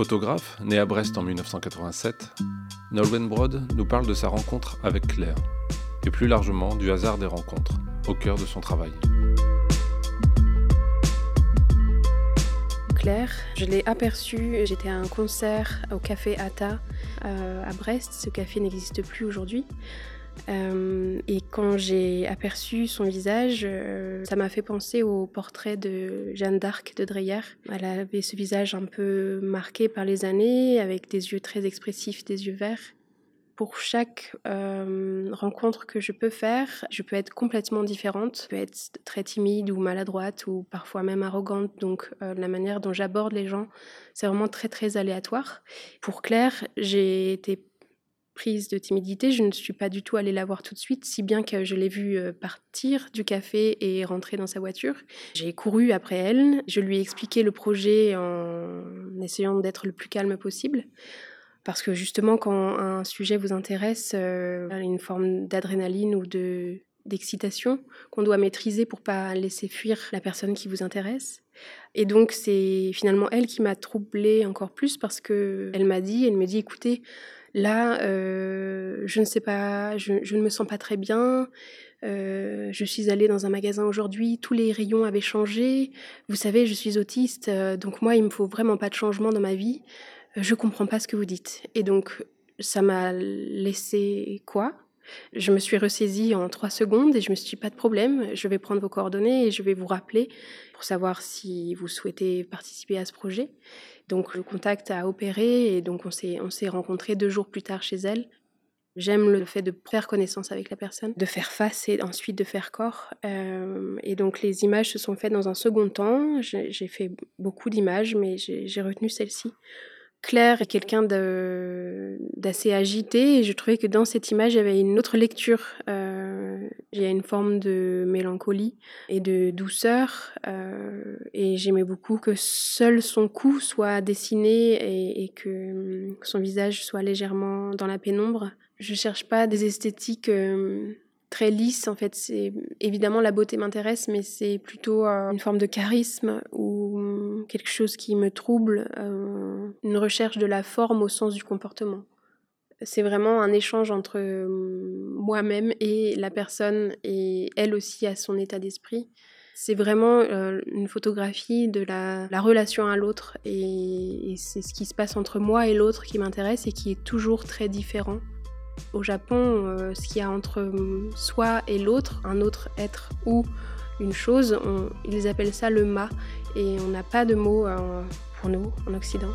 Photographe, né à Brest en 1987, Nolwenn Brod nous parle de sa rencontre avec Claire, et plus largement du hasard des rencontres, au cœur de son travail. Claire, je l'ai aperçue, j'étais à un concert au café Ata euh, à Brest, ce café n'existe plus aujourd'hui. Euh, et quand j'ai aperçu son visage, euh, ça m'a fait penser au portrait de Jeanne d'Arc de Dreyer. Elle avait ce visage un peu marqué par les années, avec des yeux très expressifs, des yeux verts. Pour chaque euh, rencontre que je peux faire, je peux être complètement différente. Je peux être très timide ou maladroite ou parfois même arrogante. Donc la manière dont j'aborde les gens, c'est vraiment très très aléatoire. Pour Claire, j'ai été prise de timidité, je ne suis pas du tout allée la voir tout de suite, si bien que je l'ai vue euh, partir du café et rentrer dans sa voiture. J'ai couru après elle, je lui ai expliqué le projet en essayant d'être le plus calme possible. Parce que justement, quand un sujet vous intéresse, il y a une forme d'adrénaline ou de d'excitation qu'on doit maîtriser pour pas laisser fuir la personne qui vous intéresse. Et donc c'est finalement elle qui m'a troublée encore plus parce que elle m'a dit, elle me dit écoutez, Là, euh, je ne sais pas, je, ne me sens pas très bien. Euh, je suis allée dans un magasin aujourd'hui, tous les rayons avaient changé. Vous savez, je suis autiste, euh, donc moi, il me faut vraiment pas de changement dans ma vie. Je comprends pas ce que vous dites. Et donc, ça m'a laissé quoi? Je me suis ressaisie en trois secondes et je me suis dit pas de problème. Je vais prendre vos coordonnées et je vais vous rappeler pour savoir si vous souhaitez participer à ce projet. Donc le contact a opéré et donc on s'est, on s'est rencontrés deux jours plus tard chez elle. J'aime le fait de faire connaissance avec la personne, de faire face et ensuite de faire corps. Euh, et donc les images se sont faites dans un second temps. J'ai, fait beaucoup d'images, mais j'ai retenu celle-ci Claire est quelqu'un d'assez agité et je trouvais que dans cette image, il y avait une autre lecture. Euh, il y a une forme de mélancolie et de douceur euh, et j'aimais beaucoup que seul son cou soit dessiné et, que son visage soit légèrement dans la pénombre. Je cherche pas des esthétiques... Euh, très lisse. En fait, c'est évidemment la beauté m'intéresse, mais c'est plutôt une forme de charisme ou quelque chose qui me trouble, euh, une recherche de la forme au sens du comportement. C'est vraiment un échange entre hum, moi-même et la personne, et elle aussi a son état d'esprit. C'est vraiment euh, une photographie de la, relation à l'autre, et c'est ce qui se passe entre moi et l'autre qui m'intéresse et qui est toujours très différent. Au Japon, euh, ce qu'il y a entre soi et l'autre, un autre être ou une chose, ils appellent ça le ma, et on n'a pas de mot euh, pour nous en Occident.